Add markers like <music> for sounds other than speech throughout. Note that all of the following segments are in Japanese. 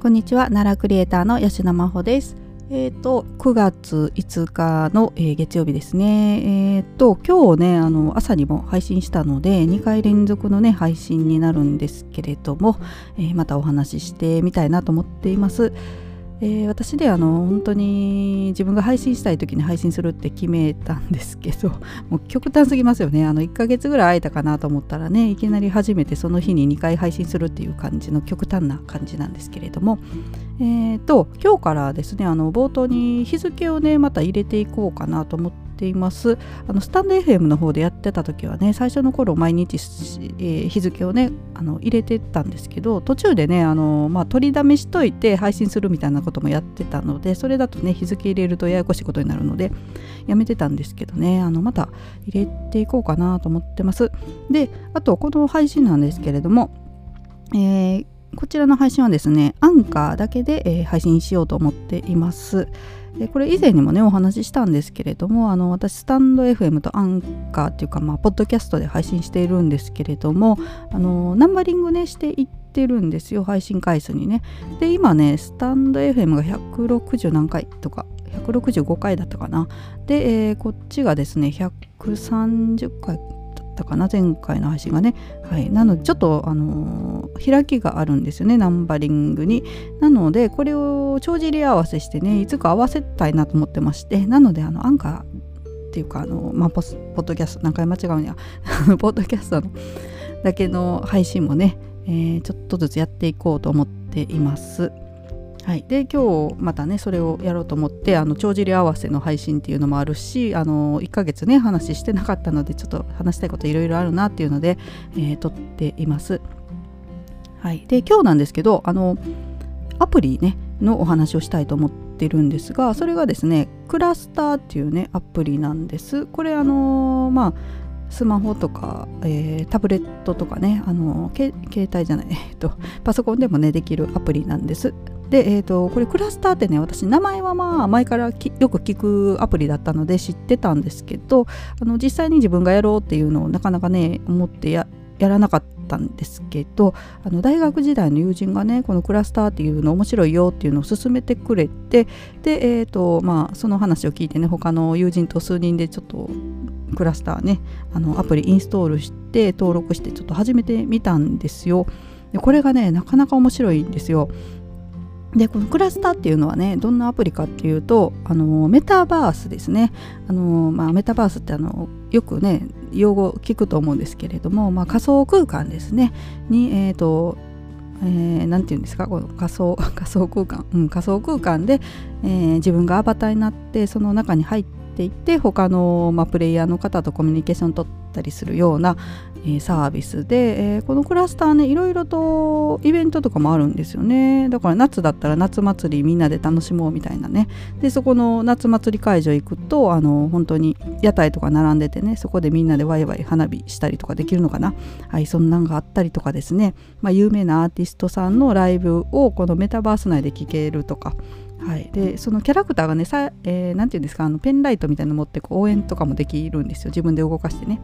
こんにちは。奈良クリエイターの吉野真帆です。えっ、ー、と9月5日の、えー、月曜日ですね。えっ、ー、と今日ねあの朝にも配信したので2回連続のね配信になるんですけれども、えまたお話ししてみたいなと思っています。えー、私であの本当に自分が配信したい時に配信するって決めたんですけど <laughs> もう極端すぎますよね。あの1ヶ月ぐらい会えたかなと思ったらねいきなり初めてその日に2回配信するっていう感じの極端な感じなんですけれども。えっ、ー、と今日からですねあの冒頭に日付をねまた入れていこうかなと思ってています。あのスタンド FM の方でやってた時はね最初の頃毎日、えー、日付をねあの入れてたんですけど途中でねあの、まあ、取りだめしといて配信するみたいなこともやってたのでそれだとね日付入れるとややこしいことになるのでやめてたんですけどね。あのまた入れていこうかなと思ってます。であとこの配信なんですけれどもえーこちらの配信はですね、アンカーだけで、えー、配信しようと思っています。でこれ以前にもねお話ししたんですけれどもあの私スタンド FM とアンカーっていうかまあポッドキャストで配信しているんですけれどもあのナンバリングねしていってるんですよ配信回数にね。で今ねスタンド FM が160何回とか165回だったかな。で、えー、こっちがですね130回ったかな前回の配信がね、はい、なのでちょっとあのー、開きがあるんですよねナンバリングに。なのでこれを帳尻合わせしてねいつか合わせたいなと思ってまして。なのであのアンカーっていうかあの、まあ、ポポッドキャスト何回間違うんや。<laughs> ポッドキャストのだけの配信もね、えー、ちょっとずつやっていこうと思っています。はい、で今日またねそれをやろうと思ってあの帳尻合わせの配信っていうのもあるしあの1ヶ月ね話してなかったのでちょっと話したいこといろいろあるなっていうので、えー、撮っています。はい、で今日なんですけどあのアプリねのお話をしたいと思ってるんですがそれがですねクラスターっていうねアプリなんです。これあのまあスマホとか、えー、タブレットとかねあの携帯じゃない、えーとパソコンでもねできるアプリなんです。で、えーと、これクラスターってね私名前はまあ前からよく聞くアプリだったので知ってたんですけどあの実際に自分がやろうっていうのをなかなかね思ってやらなかったんですけどあの大学時代の友人がねこのクラスターっていうの面白いよっていうのを勧めてくれてで、えーとまあ、その話を聞いてね他の友人と数人でちょっとクラスターねあのアプリインストールして登録してちょっと始めてみたんですよ。でこれがねなかなか面白いんですよ。でこのクラスターっていうのはねどんなアプリかっていうとあのメタバースですね。あの、まあ、メタバースってあのよくね用語聞くと思うんですけれども、まあ、仮想空間ですね。に、えーとえー、なんて言うんですか？この仮想 <laughs> 仮想空間、うん、仮想空間で、えー、自分がアバターになってその中に入ってていって他の、まあ、プレイヤーの方とコミュニケーション取ったりするような、えサービスで、えー、このクラスターねいろいろとイベントとかもあるんですよね。だから夏だったら夏祭りみんなで楽しもうみたいなね。でそこの夏祭り会場行くとあの本当に屋台とか並んでてねそこでみんなでワイワイ花火したりとかできるのかな。はいそんなんがあったりとかですね、まあ、有名なアーティストさんのライブをこのメタバース内で聴けるとかはい、でそのキャラクターがねさ、えー、て言うんですかあのペンライトみたいなの持ってこう応援とかもできるんですよ。自分で動かしてね。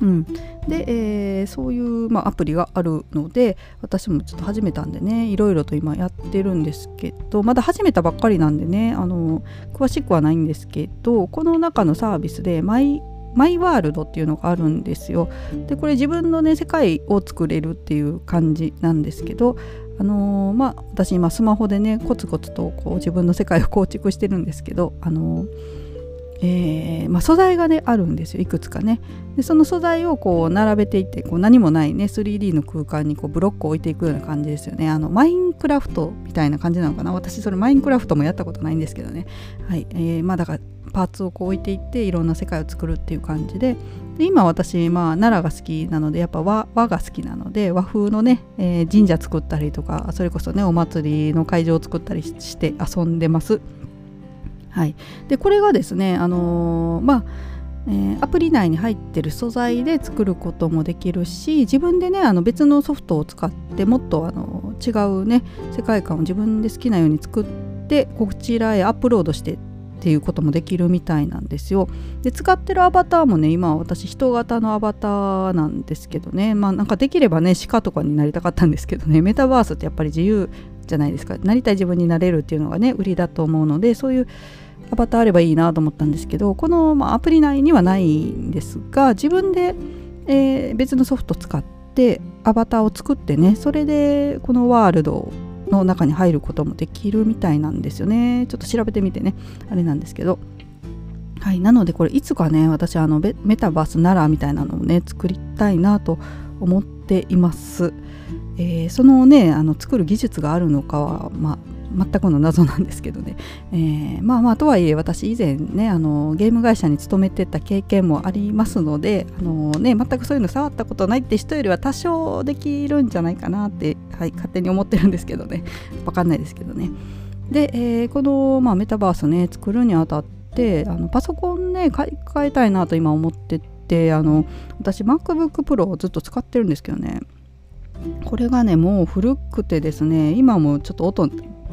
うん、で、えー、そういう、まあ、アプリがあるので私もちょっと始めたんでねいろいろと今やってるんですけどまだ始めたばっかりなんでねあの詳しくはないんですけどこの中のサービスでマイマイワールドっていうのがあるんですよ。でこれ自分のね世界を作れるっていう感じなんですけどあのー、まあ私今スマホでねコツコツとこう自分の世界を <laughs> 構築してるんですけどあのーえー、まあ、素材がねあるんですよいくつかね。でその素材をこう並べていってこう何もないね 3D の空間にこうブロックを置いていくような感じですよね。あのマインクラフトみたいな感じなのかな。私それマインクラフトもやったことないんですけどね。はい、えー、まあだからパーツをこう置いていっていろんな世界を作るっていう感じでで今私、まあ、奈良が好きなのでやっぱ和和が好きなので和風のね、えー、神社作ったりとかそれこそねお祭りの会場を作ったりして遊んでます。はい、でこれがですね、あのー、まあえー、アプリ内に入ってる素材で作ることもできるし自分でねあの別のソフトを使ってもっとあの違うね世界観を自分で好きなように作ってこちらへアップロードしてっていうこともできるみたいなんですよ。で使ってるアバターもね今私人型のアバターなんですけどね。まあなんかできればね鹿とかになりたかったんですけどね。メタバースってやっぱり自由じゃないですか。なりたい自分になれるっていうのがね売りだと思うのでそういうアバターあればいいなと思ったんですけどこの、まあ、アプリ内にはないんですが自分で、えー、別のソフト使ってアバターを作ってねそれでこのワールドの中に入ることもできるみたいなんですよね。ちょっと調べてみてね。あれなんですけど。はい。なのでこれいつかね私あのメタバースならみたいなのをね作りたいなと思っています、えー、そのねあの作る技術があるのかはまあ全くの謎なんですけどね、えー、まあまあとはいえ私以前ねあのゲーム会社に勤めてた経験もありますのであの、ね、全くそういうの触ったことないって人よりは多少できるんじゃないかなって、はい、勝手に思ってるんですけどね。分かんないですけどね。で、えー、この、まあ、メタバースね作るにあたってあのパソコンね買い替えたいなと今思っててあの私 MacBook Pro をずっと使ってるんですけどね。これがねもう古くてですね今もちょっと音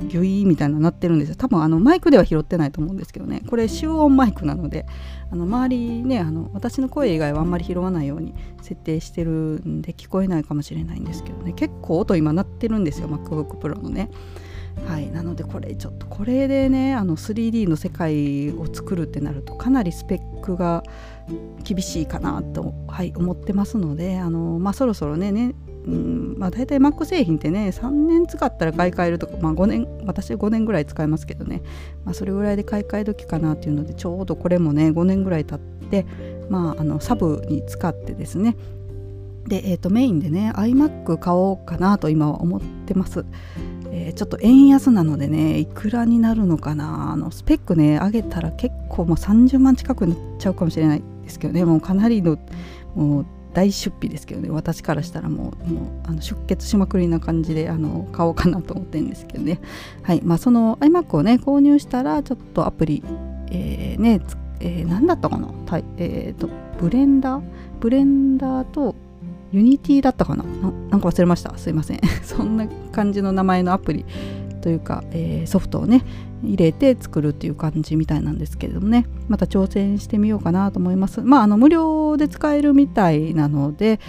ギュイーみたいななってるんですよ。多分あのマイクでは拾ってないと思うんですけどね。これ集音マイクなのであの周りねあの私の声以外はあんまり拾わないように設定してるんで聞こえないかもしれないんですけどね。結構音今鳴ってるんですよ MacBook Pro のね。はいなのでこれちょっとこれでねあの 3D の世界を作るってなるとかなりスペックが厳しいかなと、はい、思ってますのであの、まあ、そろそろねねうんまあ、大体 Mac 製品ってね3年使ったら買い替えるとか、まあ、5年私5年ぐらい使いますけどね、まあ、それぐらいで買い替え時かなっていうのでちょうどこれもね5年ぐらい経って、まあ、あのサブに使ってですね。で、えー、とメインでね iMac 買おうかなと今は思ってます、えー、ちょっと円安なのでねいくらになるのかな。あのスペックね上げたら結構もう30万近くになっちゃうかもしれないですけどねもうかなりのもう大出費ですけどね私からしたらもうもうあの出血しまくりな感じであの買おうかなと思ってるんですけどね。<laughs> はい。まあその iMac をね購入したらちょっとアプリ、えー、ねえー、何だったかな？えっ、ー、と Blender？Blender とUnity だったかななんか忘れました。すいません。<laughs> そんな感じの名前のアプリというか、えー、ソフトをね入れて作るっていう感じみたいなんですけれどもねまた挑戦してみようかなと思いますまああの無料で使えるみたいなので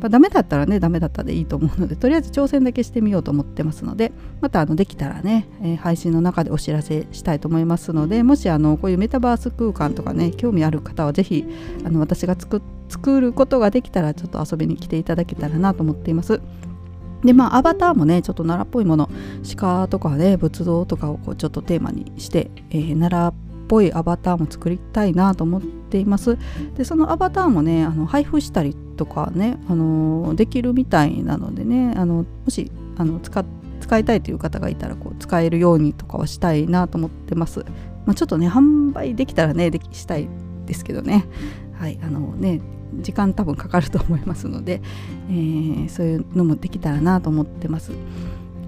まあ、ダメだったらねダメだったでいいと思うのでとりあえず挑戦だけしてみようと思ってますのでまたあのできたらね、えー、配信の中でお知らせしたいと思いますのでもしあのこういうメタバース空間とかね興味ある方は是非あの私が作ることができたらちょっと遊びに来ていただけたらなと思っています。でまあアバターもねちょっと奈良っぽいもの鹿とかね仏像とかをこうちょっとテーマにして、えー、奈良っぽいアバターも作りたいなと思っています。でそのアバターもねあの配布したりとかね、あのできるみたいなのでねあのもしあの使使いたいという方がいたらこう使えるようにとかはしたいなと思ってます、まあ、ちょっとね販売できたらねできしたいですけどね。はいあのね時間多分かかると思いますので、<laughs> えー、そういうのもできたらなと思ってます。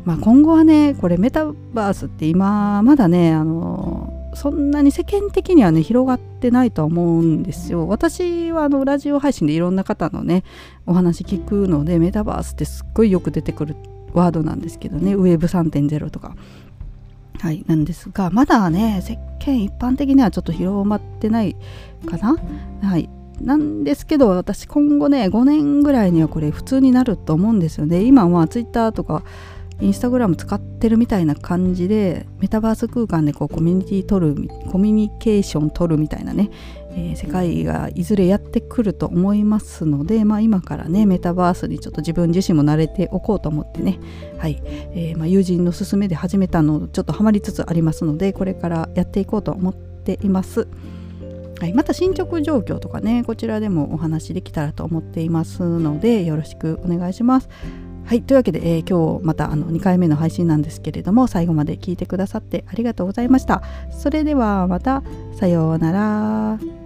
まあ、今後はねこれメタバースって今まだねあのそんなに世間的にはね広がってないとは思うんですよ。私はあのラジオ配信でいろんな方のねお話聞くのでメタバースってすっごいよく出てくるワードなんですけどねウェブ3.0とか。はい、なんですがまだね世間一般的にはちょっと広まってないかな。はい、なんですけど私今後ね5年ぐらいにはこれ普通になると思うんですよね今は Twitter とかインスタグラム使ってるみたいな感じでメタバース空間でこうコミュニティ取るコミュニケーション取るみたいなね、えー、世界がいずれやってくると思いますので、まあ、今からねメタバースにちょっと自分自身も慣れておこうと思ってね、はいえー、まあ、友人の勧めで始めたのちょっとハマりつつありますのでこれからやっていこうと思っています。はい、また進捗状況とかねこちらでもお話できたらと思っていますのでよろしくお願いします。はいというわけで、えー、今日またあの2回目の配信なんですけれども最後まで聞いてくださってありがとうございました。それではまたさようなら。